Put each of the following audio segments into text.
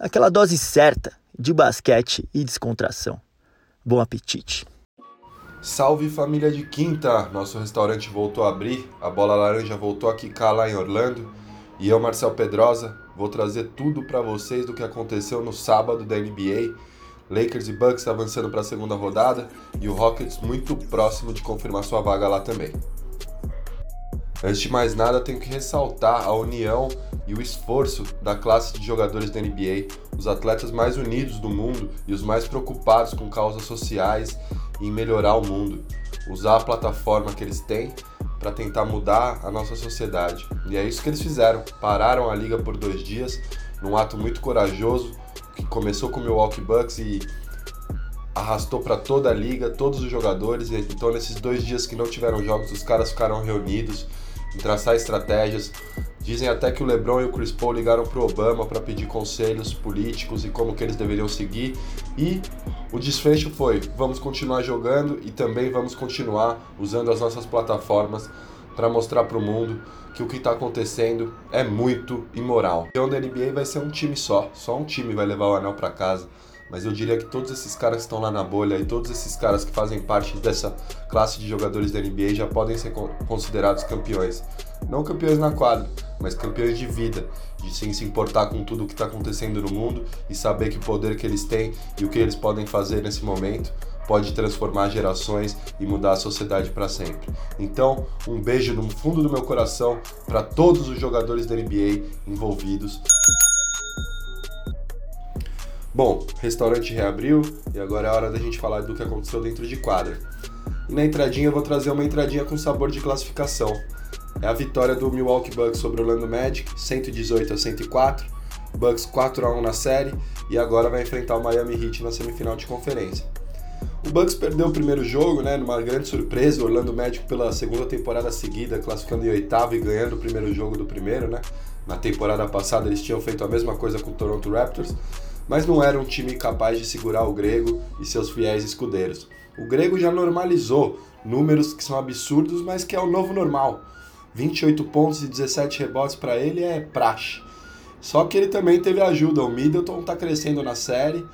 Aquela dose certa de basquete e descontração. Bom apetite! Salve família de quinta! Nosso restaurante voltou a abrir, a bola laranja voltou a quicar lá em Orlando e eu, Marcel Pedrosa, vou trazer tudo para vocês do que aconteceu no sábado da NBA. Lakers e Bucks avançando para a segunda rodada e o Rockets muito próximo de confirmar sua vaga lá também. Antes de mais nada, tenho que ressaltar a união e o esforço da classe de jogadores da NBA, os atletas mais unidos do mundo e os mais preocupados com causas sociais e em melhorar o mundo. Usar a plataforma que eles têm para tentar mudar a nossa sociedade. E é isso que eles fizeram. Pararam a liga por dois dias, num ato muito corajoso, que começou com o Milwaukee Bucks e arrastou para toda a liga, todos os jogadores. Então, nesses dois dias que não tiveram jogos, os caras ficaram reunidos em traçar estratégias. Dizem até que o LeBron e o Chris Paul ligaram para Obama para pedir conselhos políticos e como que eles deveriam seguir. E o desfecho foi: vamos continuar jogando e também vamos continuar usando as nossas plataformas para mostrar para o mundo que o que está acontecendo é muito imoral. O da NBA vai ser um time só, só um time vai levar o anel para casa mas eu diria que todos esses caras que estão lá na bolha e todos esses caras que fazem parte dessa classe de jogadores da NBA já podem ser considerados campeões. Não campeões na quadra, mas campeões de vida, de sim se importar com tudo o que está acontecendo no mundo e saber que o poder que eles têm e o que eles podem fazer nesse momento pode transformar gerações e mudar a sociedade para sempre. Então, um beijo no fundo do meu coração para todos os jogadores da NBA envolvidos. Bom, restaurante reabriu e agora é hora da gente falar do que aconteceu dentro de quadra. E na entradinha eu vou trazer uma entradinha com sabor de classificação. É a vitória do Milwaukee Bucks sobre o Orlando Magic, 118 a 104. Bucks 4 a 1 na série e agora vai enfrentar o Miami Heat na semifinal de conferência. O Bucks perdeu o primeiro jogo, né, numa grande surpresa, o Orlando Magic pela segunda temporada seguida, classificando em oitavo e ganhando o primeiro jogo do primeiro, né? Na temporada passada eles tinham feito a mesma coisa com o Toronto Raptors mas não era um time capaz de segurar o Grego e seus fiéis escudeiros. O Grego já normalizou números que são absurdos, mas que é o novo normal. 28 pontos e 17 rebotes para ele é praxe. Só que ele também teve ajuda. O Middleton está crescendo na série,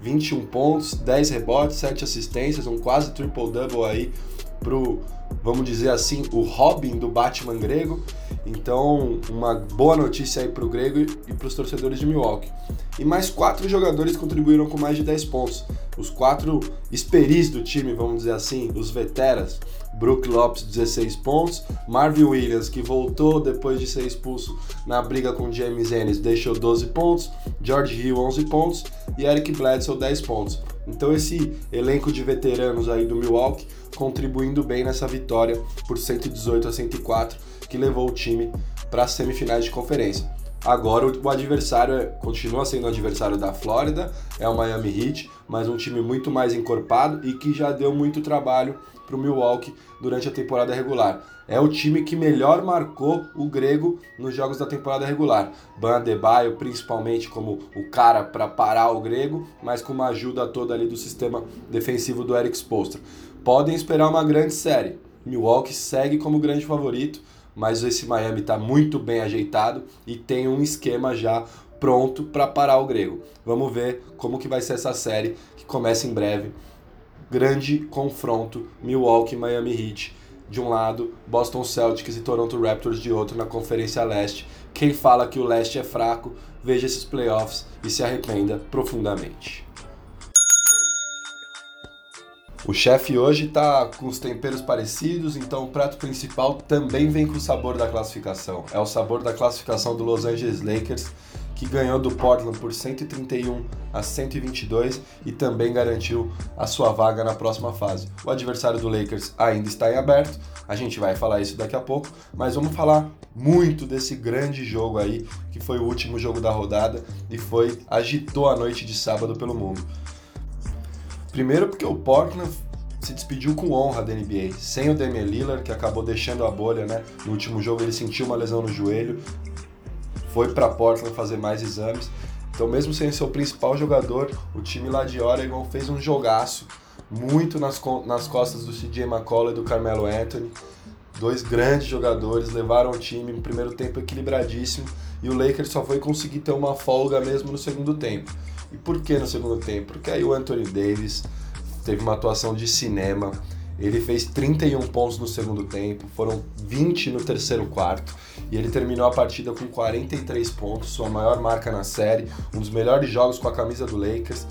21 pontos, 10 rebotes, 7 assistências, um quase triple-double aí pro, vamos dizer assim, o Robin do Batman grego. Então, uma boa notícia aí pro grego e para os torcedores de Milwaukee. E mais quatro jogadores contribuíram com mais de 10 pontos. Os quatro esperis do time, vamos dizer assim, os veteras. Brook Lopes, 16 pontos. Marvin Williams, que voltou depois de ser expulso na briga com James Ennis, deixou 12 pontos. George Hill, 11 pontos. E Eric Bledsoe, 10 pontos. Então esse elenco de veteranos aí do Milwaukee contribuindo bem nessa vitória por 118 a 104 que levou o time para as semifinais de conferência. Agora o adversário é, continua sendo o adversário da Flórida, é o Miami Heat, mas um time muito mais encorpado e que já deu muito trabalho para o Milwaukee durante a temporada regular. É o time que melhor marcou o grego nos jogos da temporada regular. Ban Adebayo, principalmente como o cara para parar o grego, mas com uma ajuda toda ali do sistema defensivo do Eric Spoelstra. Podem esperar uma grande série. Milwaukee segue como grande favorito, mas esse Miami está muito bem ajeitado e tem um esquema já pronto para parar o grego. Vamos ver como que vai ser essa série que começa em breve. Grande confronto Milwaukee Miami Heat de um lado, Boston Celtics e Toronto Raptors de outro na Conferência Leste. Quem fala que o Leste é fraco, veja esses playoffs e se arrependa profundamente. O chefe hoje está com os temperos parecidos, então o prato principal também vem com o sabor da classificação. É o sabor da classificação do Los Angeles Lakers, que ganhou do Portland por 131 a 122 e também garantiu a sua vaga na próxima fase. O adversário do Lakers ainda está em aberto, a gente vai falar isso daqui a pouco, mas vamos falar muito desse grande jogo aí, que foi o último jogo da rodada e foi agitou a noite de sábado pelo mundo. Primeiro porque o Portland se despediu com honra da NBA, sem o Damian Lillard, que acabou deixando a bolha, né? No último jogo ele sentiu uma lesão no joelho, foi para Portland fazer mais exames. Então, mesmo sem seu principal jogador, o time lá de Oregon fez um jogaço muito nas, nas costas do CJ McCollum e do Carmelo Anthony. Dois grandes jogadores levaram o time no primeiro tempo equilibradíssimo e o Lakers só foi conseguir ter uma folga mesmo no segundo tempo. E por que no segundo tempo? Porque aí o Anthony Davis teve uma atuação de cinema. Ele fez 31 pontos no segundo tempo, foram 20 no terceiro quarto e ele terminou a partida com 43 pontos, sua maior marca na série, um dos melhores jogos com a camisa do Lakers.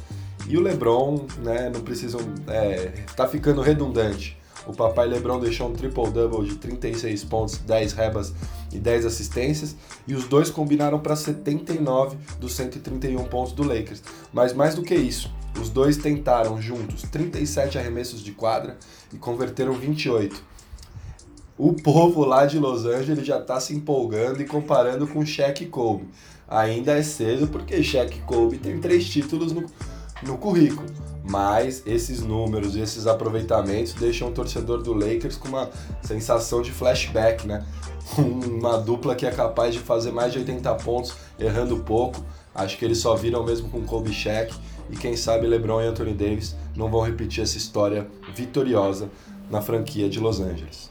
E o LeBron, né, não precisam, é, tá ficando redundante. O papai LeBron deixou um triple-double de 36 pontos, 10 rebas e 10 assistências, e os dois combinaram para 79 dos 131 pontos do Lakers. Mas mais do que isso, os dois tentaram juntos 37 arremessos de quadra e converteram 28. O povo lá de Los Angeles já está se empolgando e comparando com Shaq e Kobe. Ainda é cedo porque Shaq e Kobe tem três títulos no, no currículo. Mas esses números e esses aproveitamentos deixam o torcedor do Lakers com uma sensação de flashback, né? Uma dupla que é capaz de fazer mais de 80 pontos errando pouco. Acho que eles só viram mesmo com Kobe Shaq e quem sabe LeBron e Anthony Davis não vão repetir essa história vitoriosa na franquia de Los Angeles.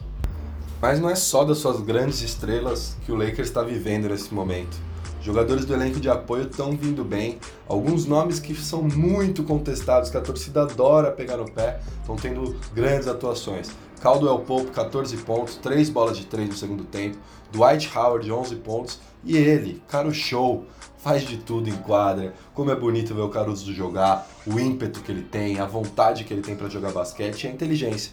Mas não é só das suas grandes estrelas que o Lakers está vivendo nesse momento. Jogadores do elenco de apoio estão vindo bem. Alguns nomes que são muito contestados, que a torcida adora pegar no pé, estão tendo grandes atuações. Caldwell Pope, 14 pontos, 3 bolas de 3 no segundo tempo. Dwight Howard, 11 pontos. E ele, cara, show, faz de tudo em quadra. Como é bonito ver o Caruso jogar, o ímpeto que ele tem, a vontade que ele tem para jogar basquete e a inteligência.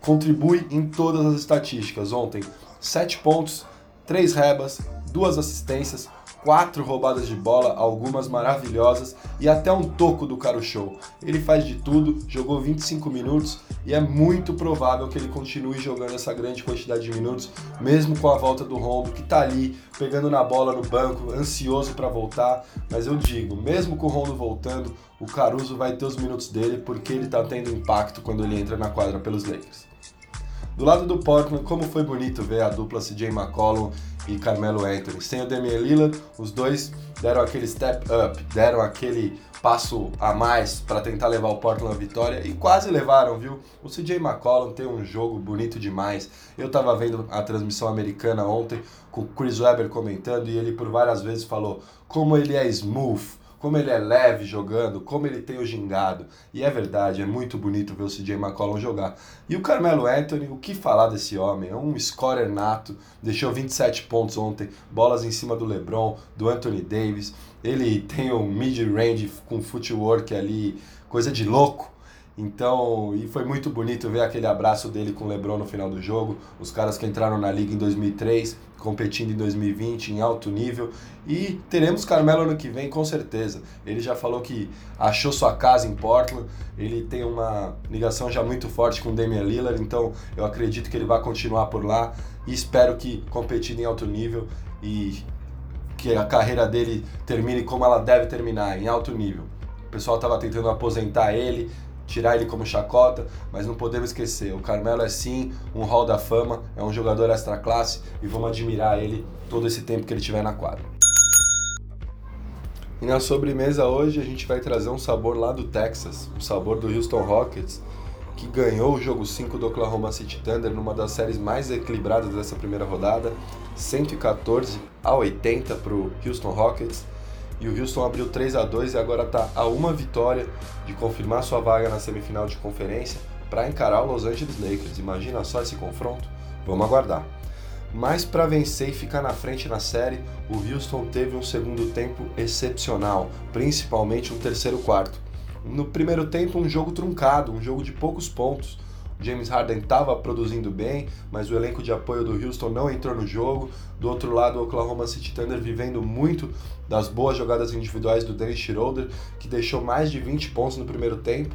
Contribui em todas as estatísticas. Ontem, 7 pontos, 3 rebas, 2 assistências, quatro roubadas de bola, algumas maravilhosas e até um toco do Caro Show. Ele faz de tudo, jogou 25 minutos e é muito provável que ele continue jogando essa grande quantidade de minutos, mesmo com a volta do Rondo, que tá ali pegando na bola no banco, ansioso para voltar. Mas eu digo, mesmo com o Rondo voltando, o Caruso vai ter os minutos dele porque ele tá tendo impacto quando ele entra na quadra pelos Lakers. Do lado do Portland, como foi bonito ver a dupla CJ McCollum e Carmelo Anthony. Sem o Damian Lillard, os dois deram aquele step up, deram aquele passo a mais para tentar levar o Portland à vitória e quase levaram, viu? O CJ McCollum tem um jogo bonito demais. Eu tava vendo a transmissão americana ontem com o Chris Webber comentando e ele por várias vezes falou como ele é smooth como ele é leve jogando, como ele tem o gingado. E é verdade, é muito bonito ver o CJ McCollum jogar. E o Carmelo Anthony, o que falar desse homem? É um scorer nato, deixou 27 pontos ontem, bolas em cima do LeBron, do Anthony Davis. Ele tem um mid-range com footwork ali, coisa de louco. Então, e foi muito bonito ver aquele abraço dele com o LeBron no final do jogo. Os caras que entraram na liga em 2003, competindo em 2020 em alto nível. E teremos Carmelo ano que vem, com certeza. Ele já falou que achou sua casa em Portland. Ele tem uma ligação já muito forte com Damian Lillard, então eu acredito que ele vai continuar por lá. E espero que competindo em alto nível e que a carreira dele termine como ela deve terminar, em alto nível. O pessoal estava tentando aposentar ele, tirar ele como chacota, mas não podemos esquecer, o Carmelo é sim um hall da fama, é um jogador extra classe e vamos admirar ele todo esse tempo que ele tiver na quadra. E na sobremesa hoje a gente vai trazer um sabor lá do Texas, o sabor do Houston Rockets, que ganhou o jogo 5 do Oklahoma City Thunder numa das séries mais equilibradas dessa primeira rodada, 114 a 80 para o Houston Rockets e o Houston abriu 3 a 2 e agora está a uma vitória de confirmar sua vaga na semifinal de conferência para encarar o Los Angeles Lakers. Imagina só esse confronto? Vamos aguardar. Mas para vencer e ficar na frente na série, o Houston teve um segundo tempo excepcional, principalmente um terceiro quarto. No primeiro tempo, um jogo truncado, um jogo de poucos pontos. James Harden estava produzindo bem, mas o elenco de apoio do Houston não entrou no jogo. Do outro lado, o Oklahoma City Thunder vivendo muito das boas jogadas individuais do Dennis Schroeder, que deixou mais de 20 pontos no primeiro tempo.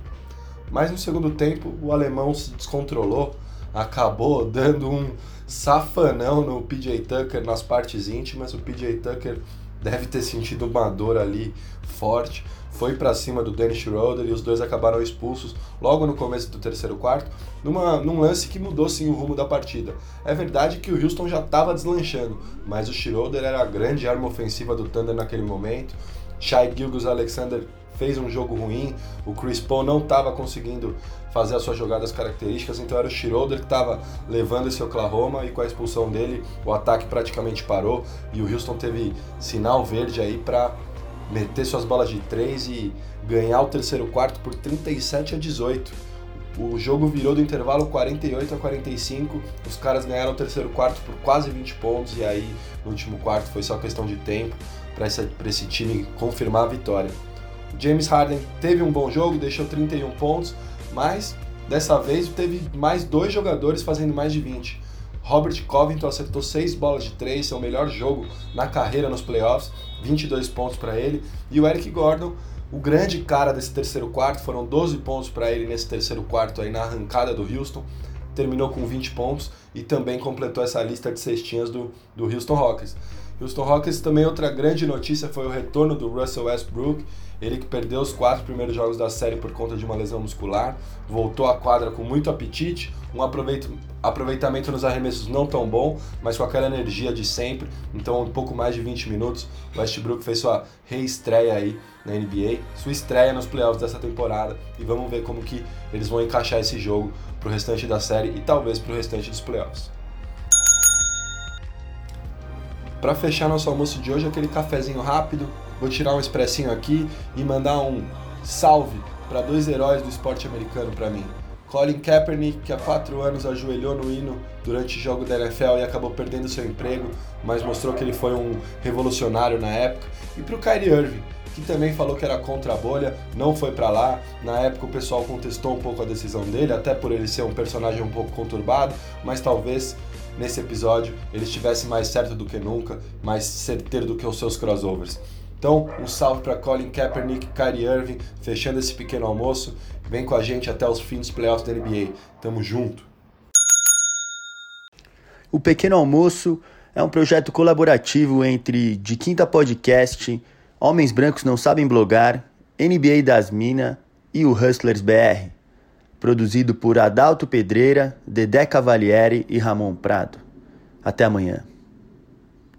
Mas no segundo tempo, o alemão se descontrolou, acabou dando um safanão no PJ Tucker nas partes íntimas. O PJ Tucker deve ter sentido uma dor ali forte foi para cima do Dennis Schroeder e os dois acabaram expulsos logo no começo do terceiro quarto, numa, num lance que mudou sim o rumo da partida. É verdade que o Houston já estava deslanchando, mas o Schroeder era a grande arma ofensiva do Thunder naquele momento. Shai Gilgus Alexander fez um jogo ruim, o Chris Paul não estava conseguindo fazer as suas jogadas características, então era o Schroeder que estava levando esse Oklahoma e com a expulsão dele o ataque praticamente parou e o Houston teve sinal verde aí para meter suas bolas de três e ganhar o terceiro quarto por 37 a 18. O jogo virou do intervalo 48 a 45, os caras ganharam o terceiro quarto por quase 20 pontos e aí no último quarto foi só questão de tempo para esse, esse time confirmar a vitória. James Harden teve um bom jogo, deixou 31 pontos, mas dessa vez teve mais dois jogadores fazendo mais de 20. Robert Covington acertou 6 bolas de 3, seu melhor jogo na carreira nos playoffs, 22 pontos para ele. E o Eric Gordon, o grande cara desse terceiro quarto, foram 12 pontos para ele nesse terceiro quarto aí na arrancada do Houston. Terminou com 20 pontos e também completou essa lista de cestinhas do, do Houston Rockets. Houston Rockets também outra grande notícia foi o retorno do Russell Westbrook. Ele que perdeu os quatro primeiros jogos da série por conta de uma lesão muscular, voltou à quadra com muito apetite, um aproveitamento nos arremessos não tão bom, mas com aquela energia de sempre. Então, um pouco mais de 20 minutos, Westbrook fez sua reestreia aí na NBA, sua estreia nos playoffs dessa temporada e vamos ver como que eles vão encaixar esse jogo para o restante da série e talvez para o restante dos playoffs. Para fechar nosso almoço de hoje, aquele cafezinho rápido, vou tirar um expressinho aqui e mandar um salve para dois heróis do esporte americano para mim. Colin Kaepernick, que há quatro anos ajoelhou no hino durante o jogo da NFL e acabou perdendo seu emprego, mas mostrou que ele foi um revolucionário na época. E para o Kyrie Irving, que também falou que era contra a bolha, não foi para lá. Na época o pessoal contestou um pouco a decisão dele, até por ele ser um personagem um pouco conturbado, mas talvez nesse episódio ele estivesse mais certo do que nunca, mais certeiro do que os seus crossovers. Então, um salve para Colin Kaepernick, Kyrie Irving, fechando esse pequeno almoço. Vem com a gente até os fins dos playoffs da NBA. Tamo junto. O Pequeno Almoço é um projeto colaborativo entre De Quinta Podcast, Homens Brancos Não Sabem Blogar, NBA das Minas e o Hustlers BR produzido por Adalto Pedreira, Dedé Cavalieri e Ramon Prado. Até amanhã.